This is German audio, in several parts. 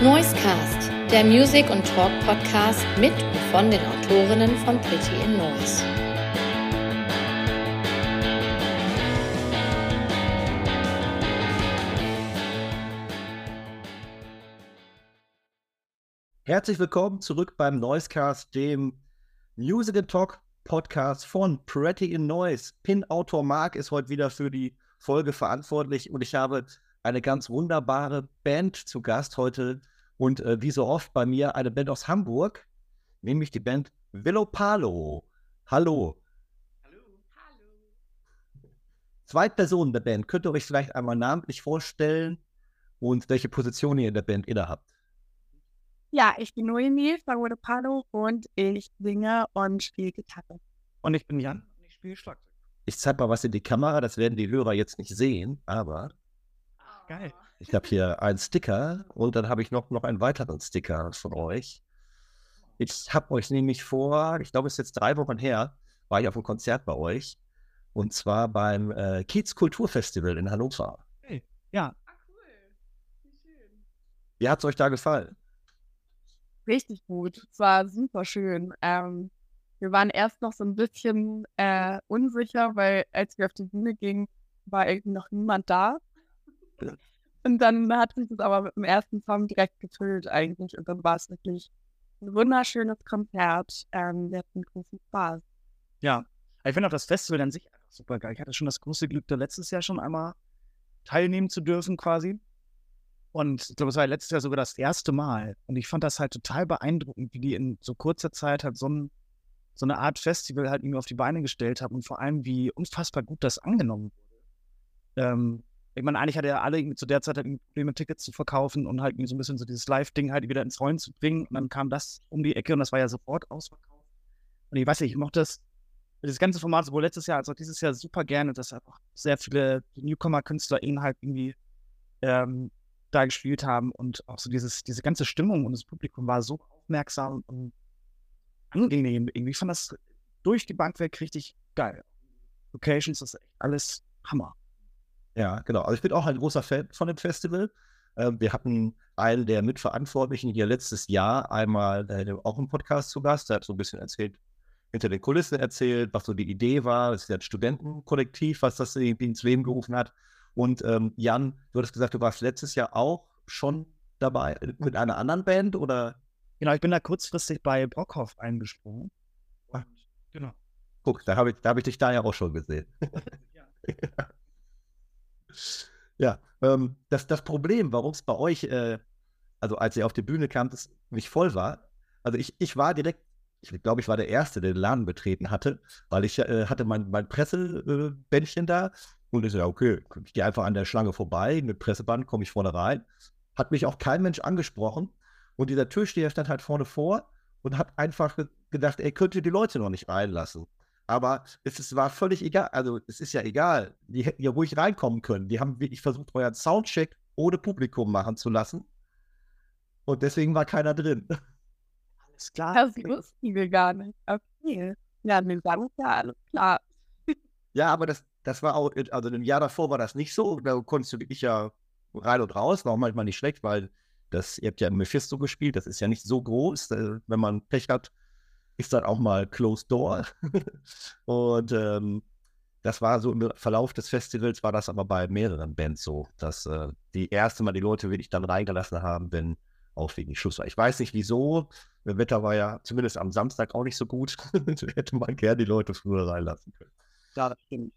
Noisecast, der Music- und Talk-Podcast mit und von den Autorinnen von Pretty in Noise. Herzlich willkommen zurück beim Noisecast, dem Music and Talk Podcast von Pretty in Noise. Pin-Autor Mark ist heute wieder für die Folge verantwortlich und ich habe eine ganz wunderbare Band zu Gast heute und äh, wie so oft bei mir eine Band aus Hamburg, nämlich die Band Willow Palo. Hallo. Hallo. Hallo. Zwei Personen der Band. Könnt ihr euch vielleicht einmal namentlich vorstellen und welche Position ihr in der Band innehabt? Ja, ich bin Noemi von Willow Palo und ich singe und spiele Gitarre. Und ich bin Jan und ich spiele Schlagzeug. Ich zeige mal was in die Kamera, das werden die Hörer jetzt nicht sehen, aber Geil. Ich habe hier einen Sticker und dann habe ich noch, noch einen weiteren Sticker von euch. Ich habe euch nämlich vor, ich glaube, es ist jetzt drei Wochen her, war ich auf einem Konzert bei euch. Und zwar beim äh, Kiez Kulturfestival in Hannover. Hey, ja. Ah, cool. Wie schön. Wie hat es euch da gefallen? Richtig gut. Es war super schön. Ähm, wir waren erst noch so ein bisschen äh, unsicher, weil als wir auf die Bühne gingen, war irgendwie noch niemand da. Und dann hat sich das aber mit dem ersten Song direkt gefüllt eigentlich. Und dann war es wirklich ein wunderschönes Konzert. Ähm, wir hatten großen Spaß. Ja. Ich finde auch das Festival an sich super geil. Ich hatte schon das große Glück, da letztes Jahr schon einmal teilnehmen zu dürfen quasi. Und ich glaube, es war letztes Jahr sogar das erste Mal. Und ich fand das halt total beeindruckend, wie die in so kurzer Zeit halt so, ein, so eine Art Festival halt irgendwie auf die Beine gestellt haben und vor allem, wie unfassbar gut das angenommen wurde. Ähm, ich meine, eigentlich hatte ja alle zu der Zeit halt Probleme, Tickets zu verkaufen und halt so ein bisschen so dieses Live-Ding halt wieder ins Rollen zu bringen. Und dann kam das um die Ecke und das war ja sofort ausverkauft. Und ich weiß nicht, ich mochte das, das ganze Format sowohl letztes Jahr als auch dieses Jahr super gerne, dass einfach sehr viele Newcomer-Künstler eben halt irgendwie ähm, da gespielt haben und auch so dieses, diese ganze Stimmung und das Publikum war so aufmerksam und angenehm irgendwie. Ich fand das durch die Bank weg richtig geil. Locations, das ist echt alles Hammer. Ja, genau. Also ich bin auch ein großer Fan von dem Festival. Ähm, wir hatten einen der Mitverantwortlichen hier letztes Jahr einmal äh, auch im Podcast zu Gast. Der hat so ein bisschen erzählt, hinter den Kulissen erzählt, was so die Idee war. Das ist ja ein Studentenkollektiv, was das irgendwie ins Leben gerufen hat. Und ähm, Jan, du hattest gesagt, du warst letztes Jahr auch schon dabei mit einer anderen Band oder? Genau, ich bin da kurzfristig bei Brockhoff eingesprungen. Und, genau. Guck, da habe ich, hab ich dich da ja auch schon gesehen. ja. Ja, ähm, das, das Problem, warum es bei euch, äh, also als ihr auf die Bühne kamt, es nicht voll war. Also ich, ich war direkt, ich glaube, ich war der Erste, der den Laden betreten hatte, weil ich äh, hatte mein, mein Pressebändchen da und ich so, ja, okay, ich gehe einfach an der Schlange vorbei, mit Presseband komme ich vorne rein. Hat mich auch kein Mensch angesprochen und dieser Türsteher stand halt vorne vor und hat einfach gedacht, er könnte die Leute noch nicht reinlassen. Aber es, es, war völlig egal. Also, es ist ja egal. Die hätten ja ruhig reinkommen können. Die haben wirklich versucht, euren Soundcheck ohne Publikum machen zu lassen. Und deswegen war keiner drin. Alles klar. Das wussten wir gar nicht. Okay. Ja, mir war ja alles klar. Ja, aber das, das war auch, also im Jahr davor war das nicht so. Da konntest du wirklich ja rein und raus. War auch manchmal nicht schlecht, weil das, ihr habt ja Mephisto gespielt. Das ist ja nicht so groß. Äh, wenn man Pech hat, ist dann auch mal Closed Door. und ähm, das war so im Verlauf des Festivals, war das aber bei mehreren Bands so, dass äh, die erste Mal die Leute wirklich dann reingelassen haben, wenn auch wegen Schluss war. Ich weiß nicht wieso. Das Wetter war ja zumindest am Samstag auch nicht so gut. hätte man gerne die Leute früher reinlassen können. Ja, das stimmt.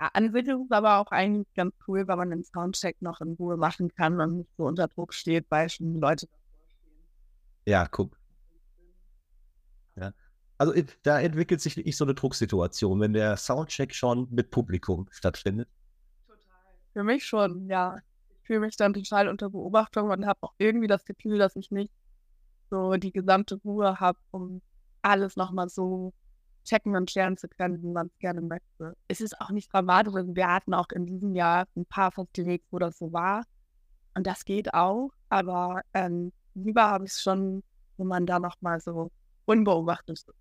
Ja, an sich ist aber auch eigentlich ganz cool, weil man den Soundcheck noch in Ruhe machen kann und nicht so unter Druck steht, weil schon Leute davor stehen. Ja, guck. Also da entwickelt sich wirklich so eine Drucksituation, wenn der Soundcheck schon mit Publikum stattfindet. Total. Für mich schon, ja. Ich fühle mich dann total unter Beobachtung und habe auch irgendwie das Gefühl, dass ich nicht so die gesamte Ruhe habe, um alles nochmal so checken und scheren zu können, wie man es gerne möchte. Es ist auch nicht dramatisch. Also wir hatten auch in diesem Jahr ein paar Festivals, wo das so war. Und das geht auch. Aber ähm, lieber habe ich es schon, wenn man da nochmal so unbeobachtet ist.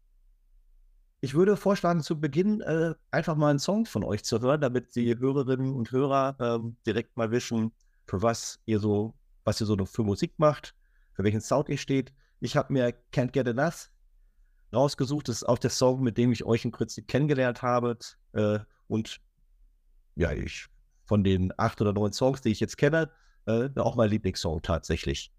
Ich würde vorschlagen, zu Beginn äh, einfach mal einen Song von euch zu hören, damit die Hörerinnen und Hörer ähm, direkt mal wissen, für was ihr so, was ihr so für Musik macht. für welchen Sound ihr steht. Ich habe mir Can't Get Enough rausgesucht. Das ist auch der Song, mit dem ich euch im Prinzip kennengelernt habe. Äh, und ja, ich von den acht oder neun Songs, die ich jetzt kenne, äh, auch mein Lieblingssong tatsächlich.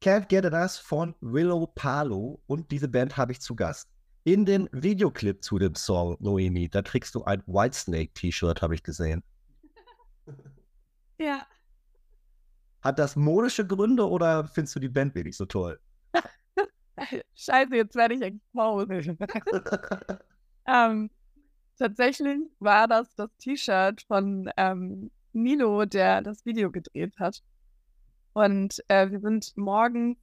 Can't Get Enough von Willow Palo und diese Band habe ich zu Gast. In den Videoclip zu dem Song Noemi, da trägst du ein Whitesnake-T-Shirt, habe ich gesehen. Ja. Hat das modische Gründe oder findest du die Band wirklich so toll? Scheiße, jetzt werde ich exposed. ähm, tatsächlich war das das T-Shirt von ähm, Milo, der das Video gedreht hat. Und äh, wir sind morgen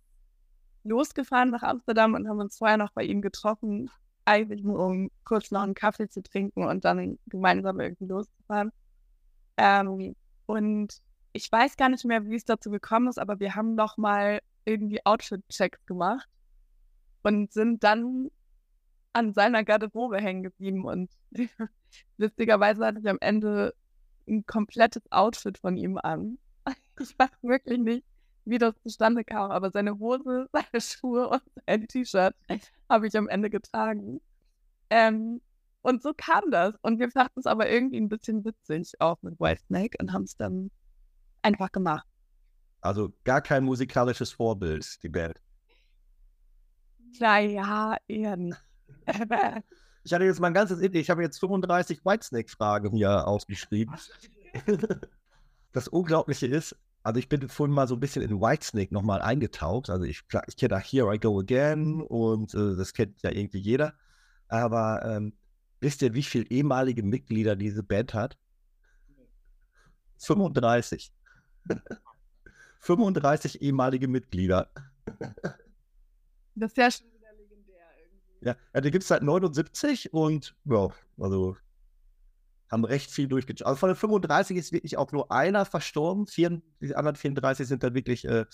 losgefahren nach Amsterdam und haben uns vorher noch bei ihm getroffen, eigentlich nur um kurz noch einen Kaffee zu trinken und dann gemeinsam irgendwie loszufahren. Ähm, und ich weiß gar nicht mehr, wie es dazu gekommen ist, aber wir haben noch mal irgendwie Outfit-Checks gemacht und sind dann an seiner Garderobe hängen geblieben. Und lustigerweise hatte ich am Ende ein komplettes Outfit von ihm an. Ich weiß wirklich nicht, wie das zustande kam, aber seine Hose, seine Schuhe und sein T-Shirt habe ich am Ende getragen. Ähm, und so kam das. Und wir fanden es aber irgendwie ein bisschen witzig, auch mit Whitesnake, und haben es dann einfach gemacht. Also gar kein musikalisches Vorbild, die Band. Klar, ja, eher nicht. Ich hatte jetzt mein ganzes, ich habe jetzt 35 Whitesnake-Fragen hier ausgeschrieben. Das Unglaubliche ist, also ich bin vorhin mal so ein bisschen in Whitesnake nochmal eingetaucht. Also ich, ich kenne da Here I Go Again und äh, das kennt ja irgendwie jeder. Aber ähm, wisst ihr, wie viele ehemalige Mitglieder diese Band hat? 35. 35 ehemalige Mitglieder. Das ist ja schon wieder legendär irgendwie. Ja, ja die gibt es seit 79 und ja, also haben recht viel durchgezogen. Also von den 35 ist wirklich auch nur einer verstorben. Vier, die anderen 34 sind dann wirklich äh,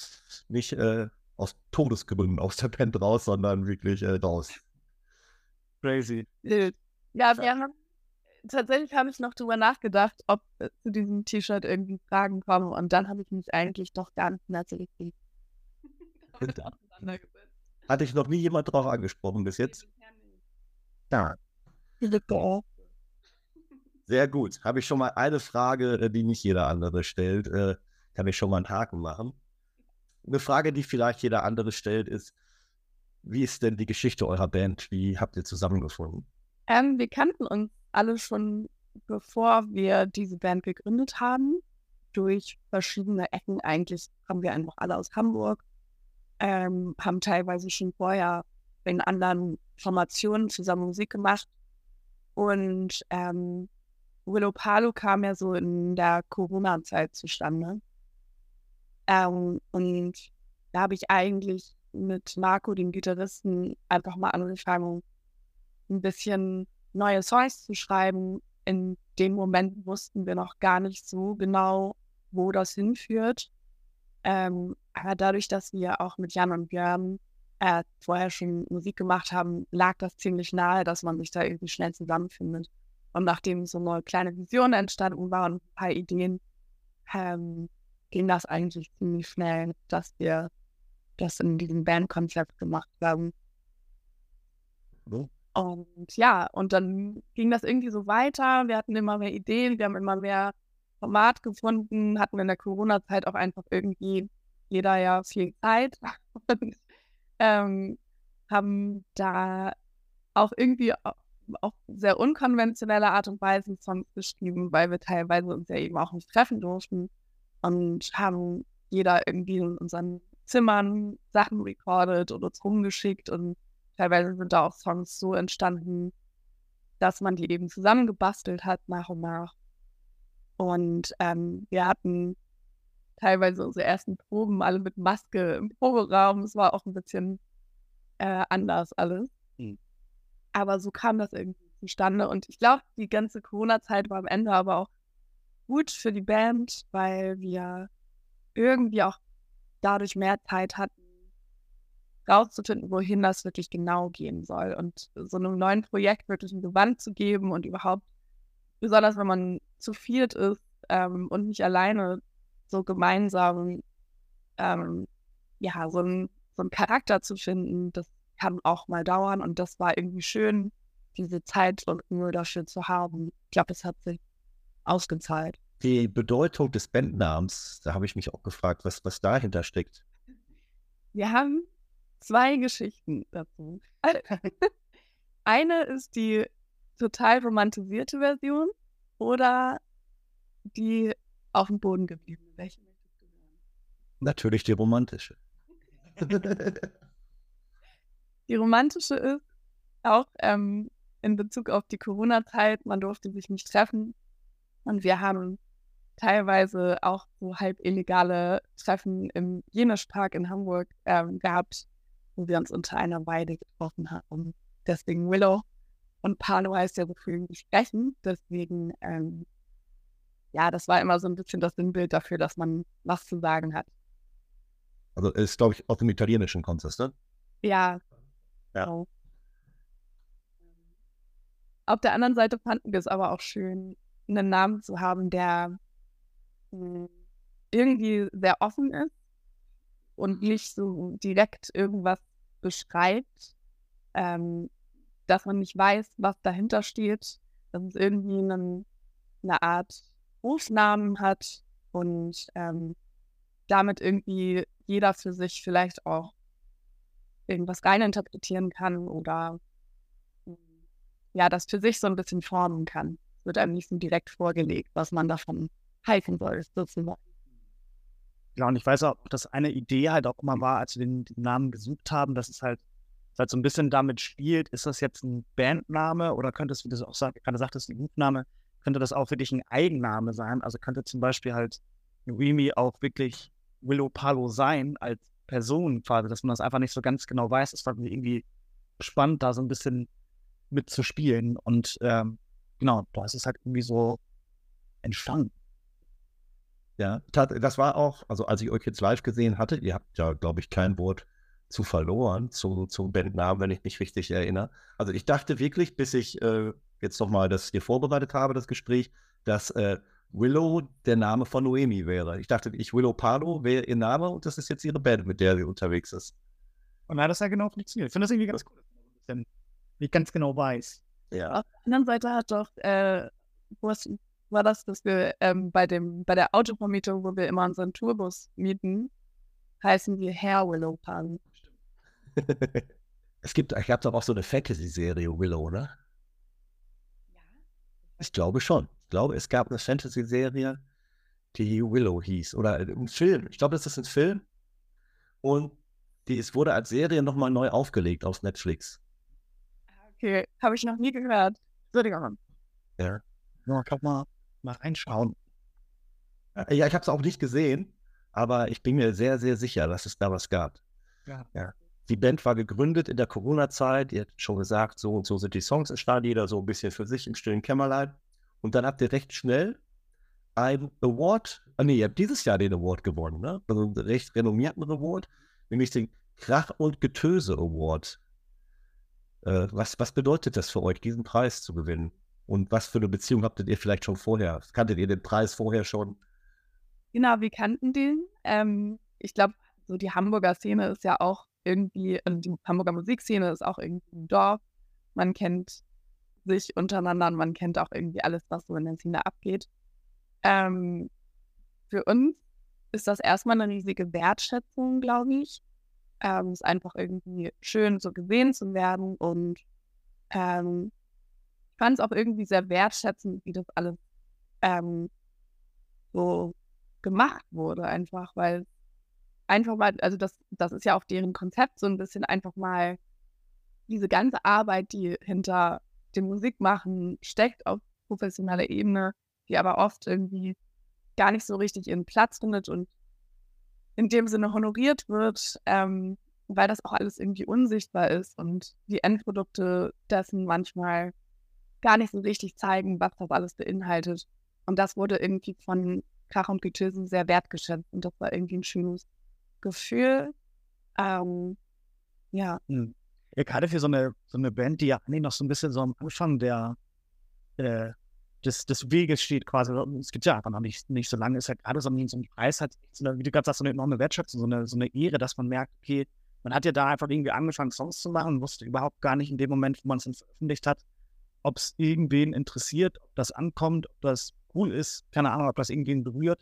nicht äh, aus Todesgründen aus der Band raus, sondern wirklich äh, raus. Crazy. Ja, wir haben tatsächlich habe ich noch drüber nachgedacht, ob äh, zu diesem T-Shirt irgendwie Fragen kommen und dann habe ich mich eigentlich doch ganz natürlich damit auseinandergesetzt. Hatte ich noch nie jemand drauf angesprochen bis jetzt? Ja. Sehr gut. Habe ich schon mal eine Frage, äh, die nicht jeder andere stellt. Äh, kann ich schon mal einen Haken machen. Eine Frage, die vielleicht jeder andere stellt, ist, wie ist denn die Geschichte eurer Band? Wie habt ihr zusammengefunden? Ähm, wir kannten uns alle schon, bevor wir diese Band gegründet haben. Durch verschiedene Ecken eigentlich haben wir einfach alle aus Hamburg. Ähm, haben teilweise schon vorher in anderen Formationen zusammen Musik gemacht. Und ähm, Willow Palo kam ja so in der Corona-Zeit zustande. Ähm, und da habe ich eigentlich mit Marco, dem Gitarristen, einfach mal angefangen, ein bisschen neue Songs zu schreiben. In dem Moment wussten wir noch gar nicht so genau, wo das hinführt. Ähm, aber dadurch, dass wir auch mit Jan und Björn äh, vorher schon Musik gemacht haben, lag das ziemlich nahe, dass man sich da irgendwie schnell zusammenfindet. Und nachdem so eine kleine Vision entstanden war und ein paar Ideen, ähm, ging das eigentlich ziemlich schnell, dass wir das in diesem Bandkonzept gemacht haben. So. Und ja, und dann ging das irgendwie so weiter. Wir hatten immer mehr Ideen, wir haben immer mehr Format gefunden, hatten in der Corona-Zeit auch einfach irgendwie jeder ja viel Zeit und ähm, haben da auch irgendwie auf sehr unkonventionelle Art und Weise Songs geschrieben, weil wir teilweise uns ja eben auch nicht treffen durften und haben jeder irgendwie in unseren Zimmern Sachen recorded und uns rumgeschickt und teilweise sind da auch Songs so entstanden, dass man die eben zusammengebastelt hat nach und nach. Und ähm, wir hatten teilweise unsere ersten Proben alle mit Maske im Proberaum. Es war auch ein bisschen äh, anders alles. Aber so kam das irgendwie zustande. Und ich glaube, die ganze Corona-Zeit war am Ende aber auch gut für die Band, weil wir irgendwie auch dadurch mehr Zeit hatten, rauszufinden, wohin das wirklich genau gehen soll. Und so einem neuen Projekt wirklich ein Gewand zu geben und überhaupt, besonders wenn man zu viert ist ähm, und nicht alleine so gemeinsam ähm, ja, so ein, so einen Charakter zu finden, das kann auch mal dauern und das war irgendwie schön, diese Zeit und Ruhe dafür zu haben. Ich glaube, es hat sich ausgezahlt. Die Bedeutung des Bandnamens, da habe ich mich auch gefragt, was, was dahinter steckt. Wir haben zwei Geschichten dazu. Eine ist die total romantisierte Version oder die auf dem Boden gebliebene. Welche möchtest du hören? Natürlich die romantische. Die romantische ist auch ähm, in Bezug auf die Corona-Zeit, man durfte sich nicht treffen. Und wir haben teilweise auch so halb illegale Treffen im Jenischpark in Hamburg ähm, gehabt, wo wir uns unter einer Weide getroffen haben. Deswegen Willow und Palo heißt ja so viel sprechen. Deswegen, ähm, ja, das war immer so ein bisschen das Sinnbild dafür, dass man was zu sagen hat. Also ist, glaube ich, aus dem Italienischen kommt das, ne? Ja. Ja. Genau. Auf der anderen Seite fanden wir es aber auch schön, einen Namen zu haben, der mh, irgendwie sehr offen ist und nicht so direkt irgendwas beschreibt, ähm, dass man nicht weiß, was dahinter steht, dass es irgendwie einen, eine Art Rufnamen hat und ähm, damit irgendwie jeder für sich vielleicht auch irgendwas reininterpretieren kann oder mm, ja, das für sich so ein bisschen formen kann. Es wird einem nicht so direkt vorgelegt, was man davon halten soll, sozusagen. Ja, und ich weiß auch, dass eine Idee halt auch immer war, als wir den, den Namen gesucht haben, dass es halt, dass halt so ein bisschen damit spielt, ist das jetzt ein Bandname oder könnte es, wie du auch sag, gerade sagtest, ein Rufname, könnte das auch wirklich ein Eigenname sein? Also könnte zum Beispiel halt Remy auch wirklich Willow Palo sein als Person quasi, dass man das einfach nicht so ganz genau weiß. Mir irgendwie spannend, da so ein bisschen mitzuspielen. Und ähm, genau, da ist es halt irgendwie so entstanden. Ja, das war auch, also als ich euch jetzt live gesehen hatte, ihr habt ja, glaube ich, kein Wort zu verloren, zu, zum Bandnamen, wenn ich mich richtig erinnere. Also ich dachte wirklich, bis ich äh, jetzt nochmal das hier vorbereitet habe, das Gespräch, dass äh, Willow der Name von Noemi wäre. Ich dachte, ich Willow Palo wäre ihr Name und das ist jetzt ihre Band, mit der sie unterwegs ist. Und dann hat das ja genau funktioniert. Ich finde das irgendwie ganz cool, dass man nicht ganz genau weiß. Ja. Auf der anderen Seite hat doch, äh, was war das, dass wir ähm, bei dem, bei der Autovermietung, wo wir immer unseren Tourbus mieten, heißen wir Hair Willow Pan. es gibt, ich habe doch auch so eine Fantasy-Serie Willow, ne? Ja. Ich glaube schon. Ich glaube, es gab eine Fantasy-Serie, die Willow hieß. Oder ein Film. Ich glaube, das ist ein Film. Und die, es wurde als Serie nochmal neu aufgelegt auf Netflix. Okay, habe ich noch nie gehört. Würde ich auch mal. Ja. Ja, kann mal, mal reinschauen. Äh, Ja, ich habe es auch nicht gesehen, aber ich bin mir sehr, sehr sicher, dass es da was gab. Ja. Ja. Die Band war gegründet in der Corona-Zeit. Ihr habt schon gesagt, so und so sind die Songs entstanden, jeder so ein bisschen für sich im stillen Kämmerlein. Und dann habt ihr recht schnell einen Award, ah nee, ihr habt dieses Jahr den Award gewonnen, ne? Also einen recht renommierten Award, nämlich den Krach- und Getöse Award. Äh, was, was bedeutet das für euch, diesen Preis zu gewinnen? Und was für eine Beziehung habtet ihr vielleicht schon vorher? Kanntet ihr den Preis vorher schon? Genau, wir kannten den. Ähm, ich glaube, so die Hamburger Szene ist ja auch irgendwie, also die Hamburger Musikszene ist auch irgendwie ein Dorf. Man kennt sich untereinander und man kennt auch irgendwie alles, was so in der Szene abgeht. Ähm, für uns ist das erstmal eine riesige Wertschätzung, glaube ich. Ähm, es ist einfach irgendwie schön, so gesehen zu werden und ähm, ich fand es auch irgendwie sehr wertschätzend, wie das alles ähm, so gemacht wurde, einfach, weil einfach mal, also das, das ist ja auch deren Konzept, so ein bisschen einfach mal diese ganze Arbeit, die hinter dem Musikmachen steckt auf professioneller Ebene, die aber oft irgendwie gar nicht so richtig ihren Platz findet und in dem Sinne honoriert wird, ähm, weil das auch alles irgendwie unsichtbar ist und die Endprodukte dessen manchmal gar nicht so richtig zeigen, was das alles beinhaltet. Und das wurde irgendwie von Krach und Getöse sehr wertgeschätzt und das war irgendwie ein schönes Gefühl. Ähm, ja. Hm. Ja, gerade für so eine, so eine Band, die ja eigentlich noch so ein bisschen so am Anfang der, äh, des, des Weges steht quasi. Es gibt ja einfach noch nicht, nicht so lange, ist halt gerade so ein, so Preis, hat, wie du gerade sagst, so eine enorme Wertschätzung, so eine, so eine Ehre, dass man merkt, okay, man hat ja da einfach irgendwie angefangen, Songs zu machen, wusste überhaupt gar nicht in dem Moment, wo man es veröffentlicht hat, ob es irgendwen interessiert, ob das ankommt, ob das cool ist, keine Ahnung, ob das irgendwen berührt.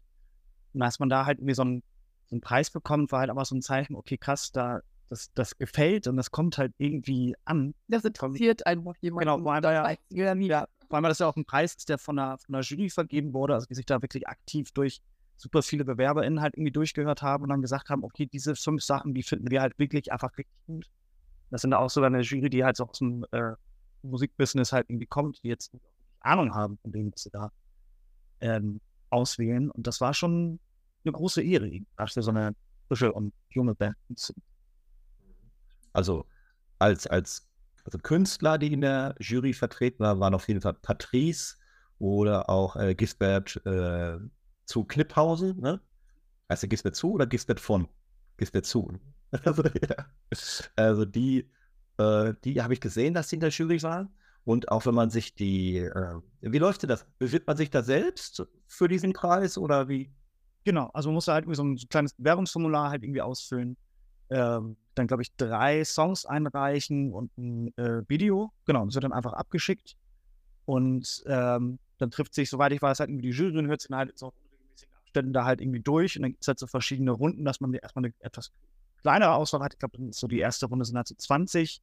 Und als man da halt irgendwie so einen, so einen Preis bekommt, war halt aber so ein Zeichen, okay, krass, da, das, das gefällt und das kommt halt irgendwie an. Das interessiert einfach jemanden. Genau, vor allem, ja, ja, vor allem, das ja auch ein Preis ist, der von der, von der Jury vergeben wurde, also die sich da wirklich aktiv durch super viele BewerberInnen halt irgendwie durchgehört haben und dann gesagt haben, okay, diese fünf Sachen, die finden wir halt wirklich einfach richtig gut. Das sind auch sogar eine Jury, die halt so aus dem äh, Musikbusiness halt irgendwie kommt, die jetzt Ahnung haben von dem, was sie da ähm, auswählen. Und das war schon eine große Ehre, dass wir so eine frische und junge Band sind. Also als, als also Künstler, die in der Jury vertreten waren, waren auf jeden Fall Patrice oder auch äh, Gisbert äh, zu Kniphausen. Ne? Heißt der Gisbert zu oder Gisbert von? Gisbert zu. Also, ja. also die, äh, die habe ich gesehen, dass sie in der Jury waren. Und auch wenn man sich die, äh, wie läuft denn das? Bewirbt man sich da selbst für diesen Preis oder wie? Genau, also man muss halt irgendwie so ein kleines Werbungsformular halt irgendwie ausfüllen. Ähm, dann, glaube ich, drei Songs einreichen und ein äh, Video. Genau, das wird dann einfach abgeschickt. Und ähm, dann trifft sich, soweit ich weiß, halt irgendwie die Jury und hört sich halt so regelmäßigen Abständen da halt irgendwie durch. Und dann gibt es halt so verschiedene Runden, dass man erstmal eine etwas kleinere Auswahl hat. Ich glaube, so die erste Runde sind halt so 20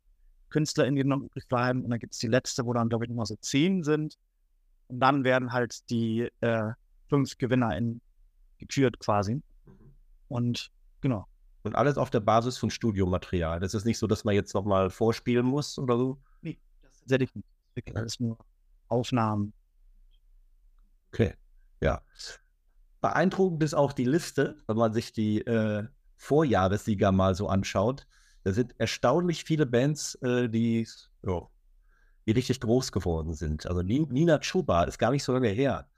KünstlerInnen, die noch übrig bleiben. Und dann gibt es die letzte, wo dann, glaube ich, nochmal so 10 sind. Und dann werden halt die äh, fünf GewinnerInnen gekürt quasi. Mhm. Und genau. Und alles auf der Basis von Studiomaterial. Das ist nicht so, dass man jetzt nochmal vorspielen muss oder so? Nee, das nicht. Das ist nur Aufnahmen. Okay, ja. Beeindruckend ist auch die Liste, wenn man sich die äh, Vorjahressieger mal so anschaut. Da sind erstaunlich viele Bands, äh, die, oh, die richtig groß geworden sind. Also Nina Chuba ist gar nicht so lange her.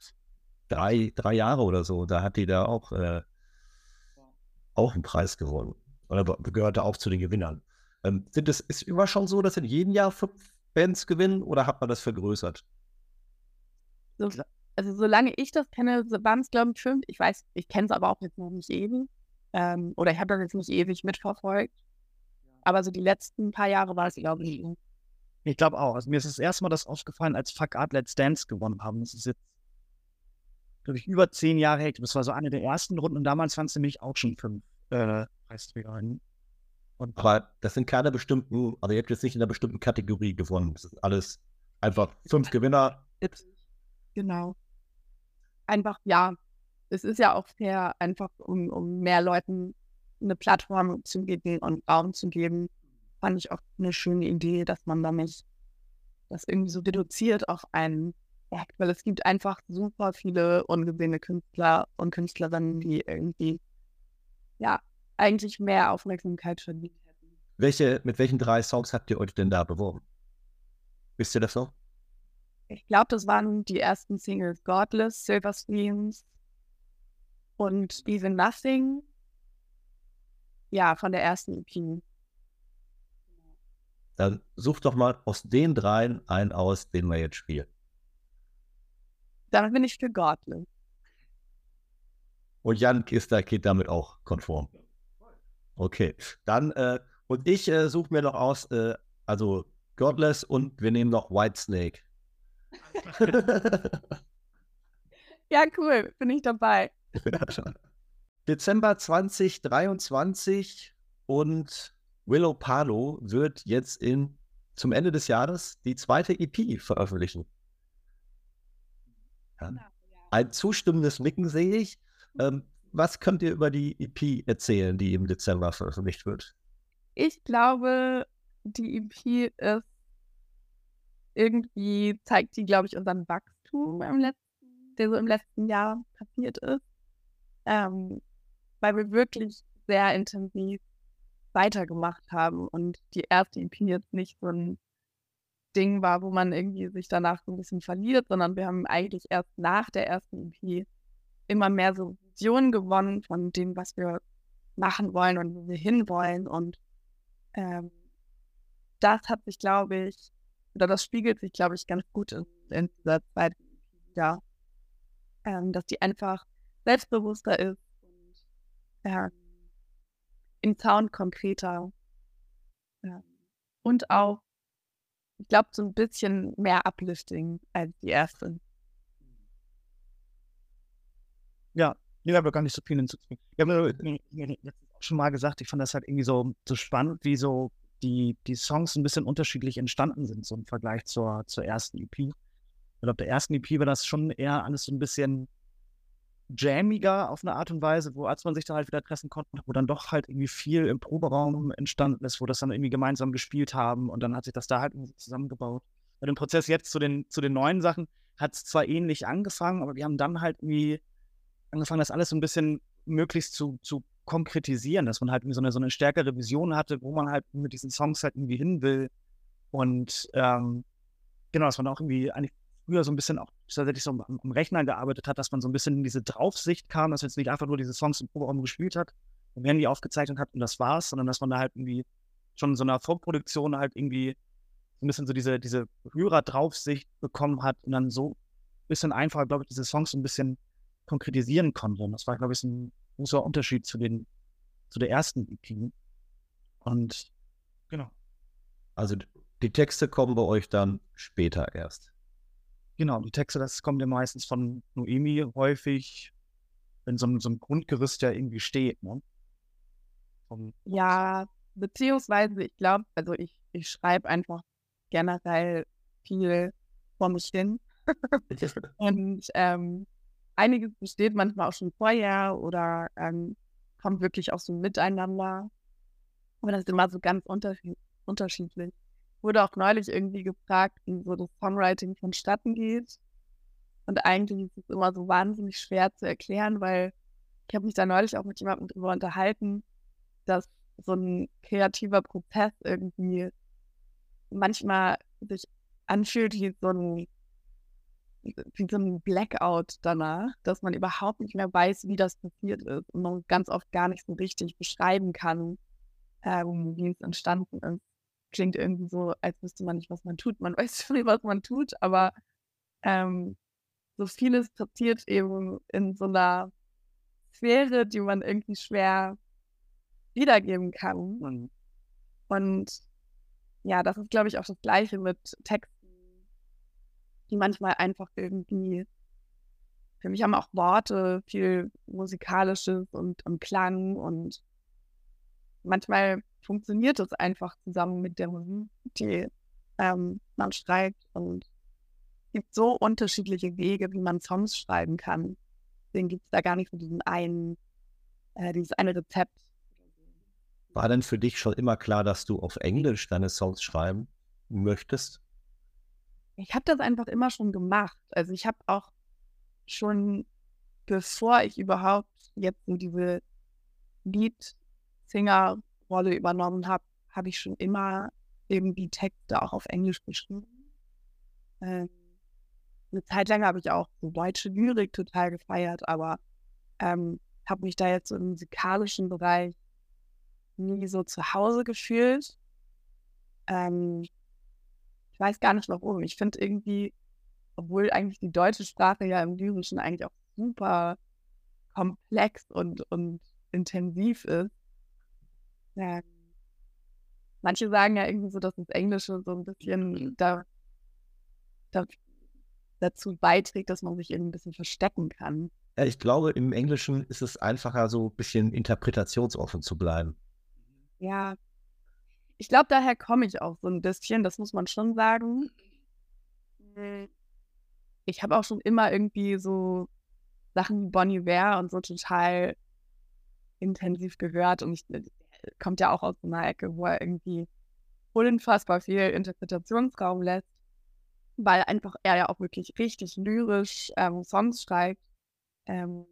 Drei, drei Jahre oder so. Da hat die da auch äh, auch einen Preis gewonnen. Oder gehörte auch zu den Gewinnern. Ähm, sind es, ist immer schon so, dass in jedem Jahr fünf Bands gewinnen oder hat man das vergrößert? So, also solange ich das kenne, waren es glaube ich fünf. Ich weiß, ich kenne es aber auch jetzt noch nicht ewig. Ähm, oder ich habe das jetzt nicht ewig mitverfolgt. Aber so die letzten paar Jahre war es, glaube ich. Ich glaube auch. Also mir ist das erste Mal das aufgefallen, als Fuck Art Let's Dance gewonnen haben. Das ist jetzt glaube ich, über zehn Jahre her. Das war so eine der ersten Runden und damals waren es nämlich auch schon fünf äh, Preisträgerinnen. Und Aber das sind keine bestimmten, also ihr habt jetzt nicht in einer bestimmten Kategorie gewonnen. Das ist alles einfach fünf Gewinner. Genau. Einfach, ja. Es ist ja auch fair, einfach um, um mehr Leuten eine Plattform zu geben und Raum zu geben. Fand ich auch eine schöne Idee, dass man damit das irgendwie so reduziert auf einen Act, weil es gibt einfach super viele ungesehene Künstler und Künstlerinnen, die irgendwie, ja, eigentlich mehr Aufmerksamkeit verdient hätten. Welche, mit welchen drei Songs habt ihr euch denn da beworben? Wisst ihr das noch? Ich glaube, das waren die ersten Singles Godless, Silver Streams und Even Nothing. Ja, von der ersten EP. Dann such doch mal aus den dreien einen aus, den wir jetzt spielen. Dann bin ich für Godless. Und Jan ist da, geht damit auch konform. Okay, dann, äh, und ich äh, suche mir noch aus, äh, also Godless und wir nehmen noch Whitesnake. ja, cool, bin ich dabei. Dezember 2023 und Willow Palo wird jetzt in, zum Ende des Jahres die zweite EP veröffentlichen. Ja. Ein zustimmendes Nicken sehe ich. Ähm, was könnt ihr über die EP erzählen, die im Dezember veröffentlicht wird? Ich glaube, die EP ist irgendwie, zeigt die, glaube ich, unseren Wachstum im letzten, der so im letzten Jahr passiert ist. Ähm, weil wir wirklich sehr intensiv weitergemacht haben und die erste EP jetzt nicht so ein Ding war, wo man irgendwie sich danach so ein bisschen verliert, sondern wir haben eigentlich erst nach der ersten EP immer mehr so Visionen gewonnen von dem, was wir machen wollen und wo wir hinwollen. Und ähm, das hat sich, glaube ich, oder das spiegelt sich, glaube ich, ganz gut in, in dieser zweiten ja, ähm, dass die einfach selbstbewusster ist und ähm, im Sound konkreter ähm, und auch, ich glaube, so ein bisschen mehr uplifting als die erste. Ja, ich habe gar nicht so viel hinzuzufügen. Ich habe auch schon mal gesagt, ich fand das halt irgendwie so, so spannend, wie so die, die Songs ein bisschen unterschiedlich entstanden sind, so im Vergleich zur, zur ersten EP. Ich glaube, der ersten EP war das schon eher alles so ein bisschen jammiger auf eine Art und Weise, wo als man sich da halt wieder treffen konnte, wo dann doch halt irgendwie viel im Proberaum entstanden ist, wo das dann irgendwie gemeinsam gespielt haben und dann hat sich das da halt zusammengebaut. Bei dem Prozess jetzt zu den, zu den neuen Sachen hat es zwar ähnlich angefangen, aber wir haben dann halt irgendwie angefangen, das alles so ein bisschen möglichst zu, zu konkretisieren, dass man halt so eine, so eine stärkere Vision hatte, wo man halt mit diesen Songs halt irgendwie hin will. Und ähm, genau, dass man auch irgendwie eigentlich früher so ein bisschen auch tatsächlich so am, am Rechner gearbeitet hat, dass man so ein bisschen in diese Draufsicht kam, dass man jetzt nicht einfach nur diese Songs im Proberaum gespielt hat und Handy aufgezeichnet hat und das war's, sondern dass man da halt irgendwie schon in so einer Vorproduktion halt irgendwie so ein bisschen so diese, diese Hörer-Draufsicht bekommen hat und dann so ein bisschen einfacher, glaube ich, diese Songs so ein bisschen konkretisieren konnte. Das war, glaube ich, ein großer Unterschied zu den, zu der ersten EP. Und genau. Also die Texte kommen bei euch dann später erst. Genau, die Texte, das kommt ja meistens von Noemi häufig, wenn so ein, so ein Grundgerüst ja irgendwie steht. Ne? Vom ja, beziehungsweise ich glaube, also ich, ich schreibe einfach generell viel vor mich hin. und ähm, einiges besteht manchmal auch schon vorher oder ähm, kommt wirklich auch so miteinander. Aber das ist immer so ganz unterschiedlich wurde auch neulich irgendwie gefragt, wie so das Songwriting vonstatten geht. Und eigentlich ist es immer so wahnsinnig schwer zu erklären, weil ich habe mich da neulich auch mit jemandem drüber unterhalten, dass so ein kreativer Prozess irgendwie manchmal sich anfühlt wie so ein wie so ein Blackout danach, dass man überhaupt nicht mehr weiß, wie das passiert ist und man ganz oft gar nicht so richtig beschreiben kann, ähm, wie es entstanden ist klingt irgendwie so, als wüsste man nicht, was man tut. Man weiß schon, was man tut, aber ähm, so vieles passiert eben in so einer Sphäre, die man irgendwie schwer wiedergeben kann. Mhm. Und ja, das ist, glaube ich, auch das Gleiche mit Texten, die manchmal einfach irgendwie, für mich haben auch Worte viel Musikalisches und, und Klang und manchmal funktioniert es einfach zusammen mit der Musik, die ähm, man schreibt. Und es gibt so unterschiedliche Wege, wie man Songs schreiben kann. Deswegen gibt es da gar nicht so diesen einen, äh, dieses eine Rezept. War denn für dich schon immer klar, dass du auf Englisch deine Songs schreiben möchtest? Ich habe das einfach immer schon gemacht. Also ich habe auch schon, bevor ich überhaupt jetzt so diese Lead-Singer Rolle übernommen habe, habe ich schon immer irgendwie Texte auch auf Englisch geschrieben. Ähm, eine Zeit lang habe ich auch so deutsche Lyrik total gefeiert, aber ähm, habe mich da jetzt so im musikalischen Bereich nie so zu Hause gefühlt. Ähm, ich weiß gar nicht warum. Ich finde irgendwie, obwohl eigentlich die deutsche Sprache ja im Lyrischen eigentlich auch super komplex und, und intensiv ist, ja. Manche sagen ja irgendwie so, dass das Englische so ein bisschen da, da, dazu beiträgt, dass man sich irgendwie ein bisschen verstecken kann. Ja, ich glaube, im Englischen ist es einfacher, so ein bisschen interpretationsoffen zu bleiben. Ja. Ich glaube, daher komme ich auch so ein bisschen, das muss man schon sagen. Ich habe auch schon immer irgendwie so Sachen wie Bonnie Ware und so total intensiv gehört und ich kommt ja auch aus einer Ecke, wo er irgendwie unfassbar viel Interpretationsraum lässt, weil einfach er ja auch wirklich richtig lyrisch ähm, Songs schreibt, ähm,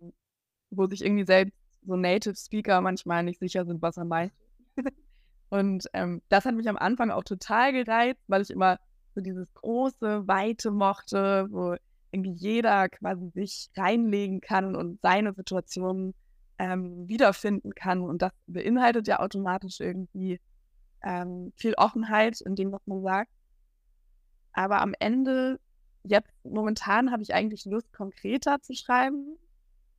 wo sich irgendwie selbst so Native Speaker manchmal nicht sicher sind, was er meint. Und ähm, das hat mich am Anfang auch total gereizt, weil ich immer so dieses große, weite mochte, wo irgendwie jeder quasi sich reinlegen kann und seine Situation ähm, wiederfinden kann. Und das beinhaltet ja automatisch irgendwie ähm, viel Offenheit in dem, was man sagt. Aber am Ende jetzt momentan habe ich eigentlich Lust, konkreter zu schreiben,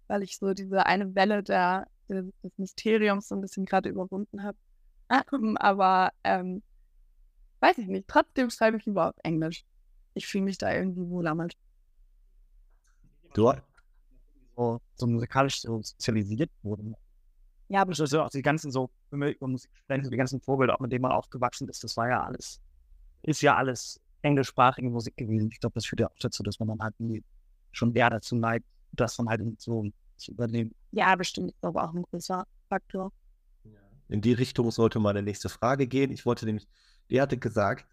weil ich so diese eine Welle der, des, Mysteriums so ein bisschen gerade überwunden habe. Aber ähm, weiß ich nicht. Trotzdem schreibe ich lieber auf Englisch. Ich fühle mich da irgendwie wohler mit. Du, So, so musikalisch so sozialisiert wurden. Ja, aber so auch die ganzen so, über Musik sprechen, die ganzen Vorbilder, auch mit denen man aufgewachsen ist, das war ja alles, ist ja alles englischsprachige Musik gewesen. Ich glaube, das führt ja auch dazu, dass man dann halt nie schon eher dazu neigt, das dann halt so zu übernehmen. Ja, bestimmt ist aber auch ein großer Faktor. In die Richtung sollte meine nächste Frage gehen. Ich wollte nämlich, ihr hatte gesagt,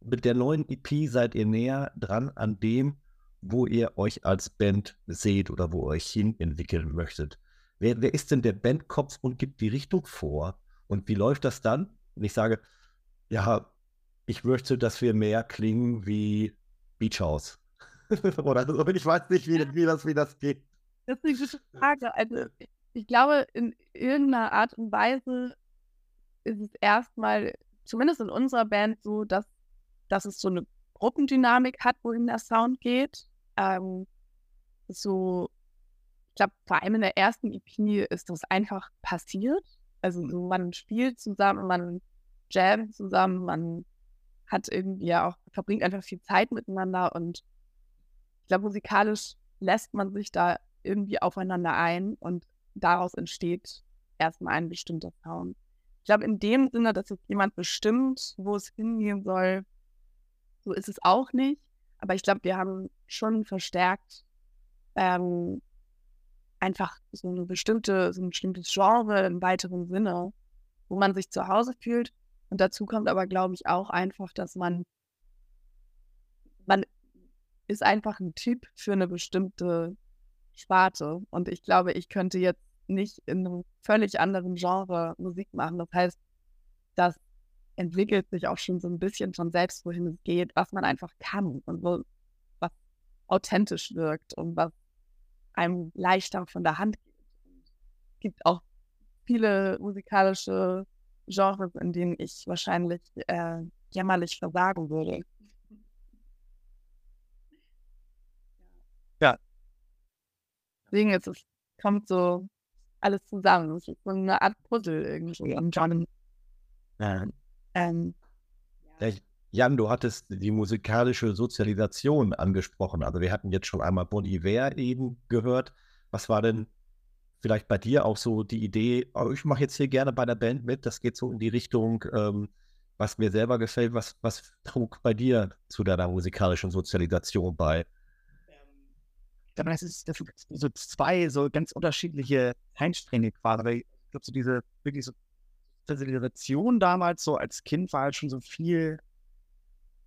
mit der neuen EP seid ihr näher dran an dem, wo ihr euch als Band seht oder wo ihr euch hin entwickeln möchtet. Wer, wer ist denn der Bandkopf und gibt die Richtung vor? Und wie läuft das dann? Und ich sage, ja, ich möchte, dass wir mehr klingen wie Beach House. oder so. Ich weiß nicht, wie, wie, das, wie das geht. Das ist eine gute Frage. Also, ich glaube, in irgendeiner Art und Weise ist es erstmal, zumindest in unserer Band, so, dass, dass es so eine Gruppendynamik hat, wohin der Sound geht. Ähm, so, ich glaube, vor allem in der ersten EP ist das einfach passiert. Also so, man spielt zusammen, man jammt zusammen, man hat irgendwie ja auch, verbringt einfach viel Zeit miteinander und ich glaube, musikalisch lässt man sich da irgendwie aufeinander ein und daraus entsteht erstmal ein bestimmter Sound. Ich glaube, in dem Sinne, dass jetzt jemand bestimmt, wo es hingehen soll, so ist es auch nicht. Aber ich glaube, wir haben schon verstärkt ähm, einfach so eine bestimmte, so ein bestimmtes Genre im weiteren Sinne, wo man sich zu Hause fühlt. Und dazu kommt aber, glaube ich, auch einfach, dass man, man ist einfach ein Typ für eine bestimmte Sparte. Und ich glaube, ich könnte jetzt nicht in einem völlig anderen Genre Musik machen. Das heißt, das entwickelt sich auch schon so ein bisschen von selbst, wohin es geht, was man einfach kann und wo, was authentisch wirkt und was einem leichter von der Hand geht. Es gibt auch viele musikalische Genres, in denen ich wahrscheinlich äh, jämmerlich versagen würde. Ja. Deswegen ist es, kommt so alles zusammen. Es ist so eine Art Puzzle irgendwie. Und dann, Ja. ähm, Ja, Jan, du hattest die musikalische Sozialisation angesprochen. Also wir hatten jetzt schon einmal Bon Iver eben gehört. Was war denn vielleicht bei dir auch so die Idee, oh, ich mache jetzt hier gerne bei der Band mit, das geht so in die Richtung, ähm, was mir selber gefällt. Was, was trug bei dir zu deiner musikalischen Sozialisation bei? Glaube, das ist das sind so zwei so ganz unterschiedliche Einstränge quasi. Ich glaube, so diese wirklich so Sozialisation damals, so als Kind, war halt schon so viel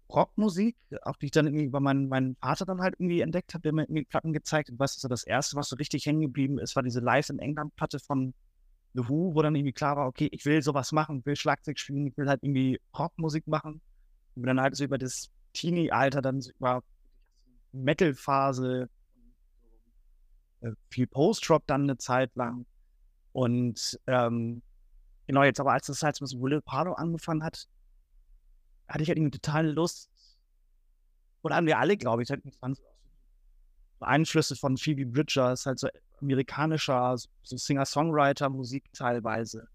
Rockmusik, auch die ich dann irgendwie über meinen, meinen Vater dann halt irgendwie entdeckt habe, der mir irgendwie Platten gezeigt hat. Was ist so das erste, was so richtig hängen geblieben ist, war diese Live in England Platte von The Who, wo dann irgendwie klar war, okay, ich will sowas machen, ich will Schlagzeug spielen, ich will halt irgendwie Rockmusik machen. Und dann halt so über das Teenie-Alter dann so über Metal-Phase, viel Post-Rock dann eine Zeit lang. Und ähm, genau, jetzt aber als das halt mit Will Pardo angefangen hat, hatte ich halt irgendwie totale Lust. Oder haben wir alle, glaube ich, halt Einflüsse von Phoebe Bridgers, halt so amerikanischer, so Singer-Songwriter-Musik teilweise,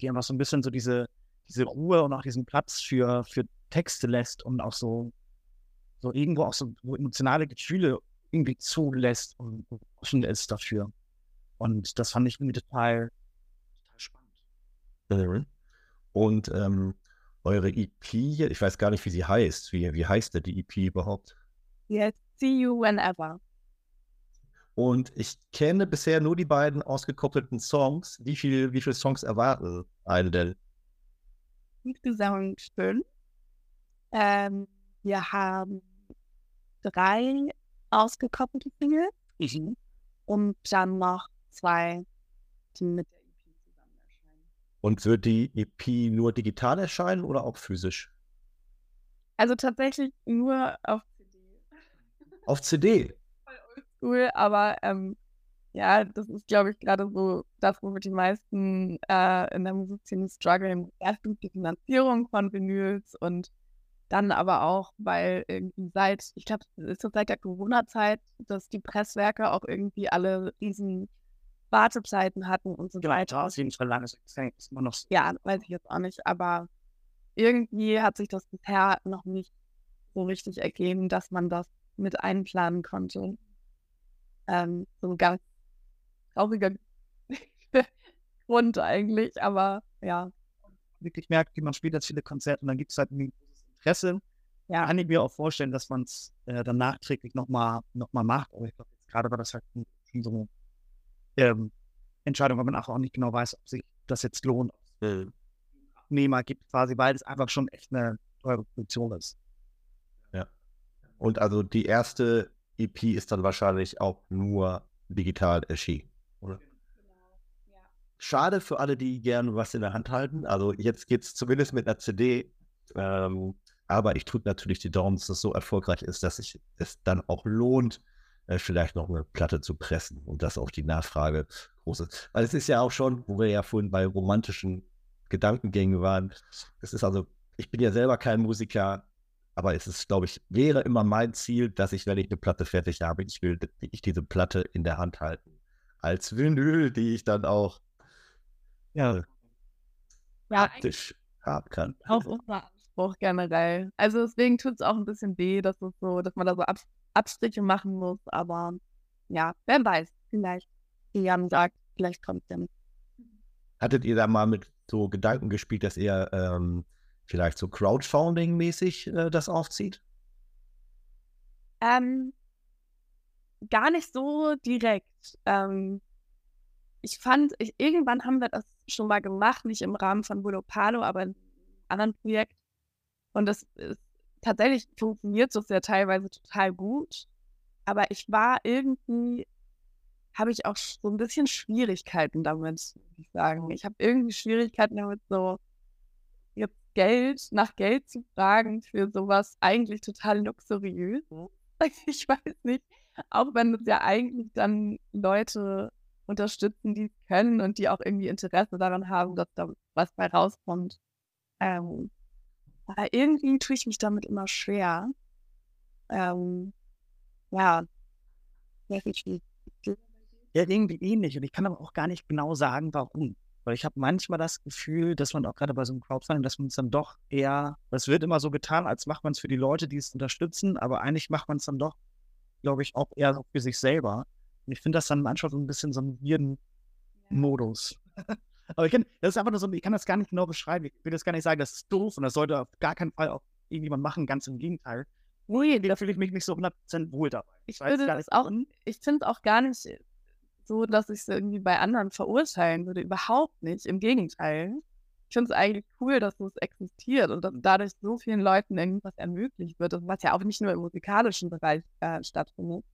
die einfach so ein bisschen so diese, diese Ruhe und auch diesen Platz für, für Texte lässt und auch so, so irgendwo auch so emotionale Gefühle irgendwie zulässt und offen ist dafür. Und das fand ich irgendwie total, total spannend. Mhm. Und ähm, eure EP, ich weiß gar nicht, wie sie heißt. Wie, wie heißt denn die EP überhaupt? yes, see you whenever. Und ich kenne bisher nur die beiden ausgekoppelten Songs. Wie viel, wie viele Songs erwarten einen denn? Insgesamt fünf. Ähm, wir haben drei ausgekoppelte Singles und dann noch zwei, die mit der EP zusammen erscheinen. Und wird die EP nur digital erscheinen oder auch physisch? Also tatsächlich nur auf CD. Auf CD. Voll oldschool, aber ähm, ja, das ist, glaube ich, gerade so das, womit die meisten äh, in der Musikszene strugglen. Erstens die Finanzierung von Vinyls und Dann aber auch, weil irgendwie seit, ich glaube, es ist so seit der Corona-Zeit, dass die Presswerke auch irgendwie alle riesen Wartezeiten hatten und so Genau, weiter. da ist jeden Fall langes Gefängnis immer noch so. Ja, weiß ich jetzt auch nicht, aber irgendwie hat sich das bisher noch nicht so richtig ergeben, dass man das mit einplanen konnte. Ähm, so ein ganz trauriger Grund eigentlich, aber ja, wirklich merkt, wie man spielt jetzt viele Konzerte und dann gibt es halt ein Interesse. ja, Kann ich mir auch vorstellen, dass man es äh, dann nachträglich nochmal noch mal macht. Aber ich glaube, jetzt gerade war das halt schon so eine ähm, Entscheidung, weil man auch nicht genau weiß, ob sich das jetzt lohnt. Äh, Abnehmer gibt quasi, weil es einfach schon echt eine teure Produktion ist. Und also die erste EP ist dann wahrscheinlich auch nur digital erschienen. Oder? Schade für alle, die gerne was in der Hand halten. Also jetzt geht es zumindest mit einer CD. Ähm, aber ich drücke natürlich die Daumen, dass es so erfolgreich ist, dass sich es dann auch lohnt, äh, vielleicht noch eine Platte zu pressen und dass auch die Nachfrage groß ist. Weil es ist ja auch schon, wo wir ja vorhin bei romantischen Gedankengängen waren, es ist also, ich bin ja selber kein Musiker, aber es ist, glaube ich, wäre immer mein Ziel, dass ich, wenn ich eine Platte fertig habe, ich will, ich diese Platte in der Hand halten. Als Vinyl, die ich dann auch Ja, ja, haptisch haben kann. auch unser Anspruch generell. Also deswegen tut es auch ein bisschen weh, dass es so, dass man da so Ab Abstriche machen muss, aber ja, wer weiß, vielleicht, wie Jan sagt, vielleicht kommt denn. Hattet ihr da mal mit so Gedanken gespielt, dass ihr ähm, vielleicht so Crowdfunding-mäßig äh, das aufzieht? Ähm, gar nicht so direkt. Ähm, ich fand, ich, irgendwann haben wir das schon mal gemacht, nicht im Rahmen von Bulo Palo, aber in einem anderen Projekt. Und das ist, tatsächlich funktioniert das ja teilweise total gut. Aber ich war irgendwie, habe ich auch so ein bisschen Schwierigkeiten damit, muss ich sagen. Ich habe irgendwie Schwierigkeiten damit, so jetzt Geld, nach Geld zu fragen für sowas eigentlich total luxuriös. Ich weiß nicht, auch wenn es ja eigentlich dann Leute unterstützen, die es können und die auch irgendwie Interesse daran haben, dass da was bei rauskommt. Ähm, aber irgendwie tue ich mich damit immer schwer. Ähm, ja. Ja, irgendwie ähnlich. Und ich kann aber auch gar nicht genau sagen, warum. Weil ich habe manchmal das Gefühl, dass man auch gerade bei so einem Crowdfunding, dass man es dann doch eher, es wird immer so getan, als macht man es für die Leute, die es unterstützen, aber eigentlich macht man es dann doch, glaube ich, auch eher für sich selber. Und ich finde das dann manchmal so ein bisschen so einen weirden Modus. aber ich kann, das ist einfach nur so, ich kann das gar nicht genau beschreiben. Ich will das gar nicht sagen, das ist doof und das sollte auf gar keinen Fall auch irgendjemand machen, ganz im Gegenteil. Ui, da fühle ich mich nicht so 100% wohl dabei. Ich würde das auch, ich finde es auch gar nicht so, dass ich es irgendwie bei anderen verurteilen würde. Überhaupt nicht. Im Gegenteil. Ich finde es eigentlich cool, dass es existiert und dass dadurch so vielen Leuten irgendwas ermöglicht wird, was ja auch nicht nur im musikalischen Bereich äh, stattfindet.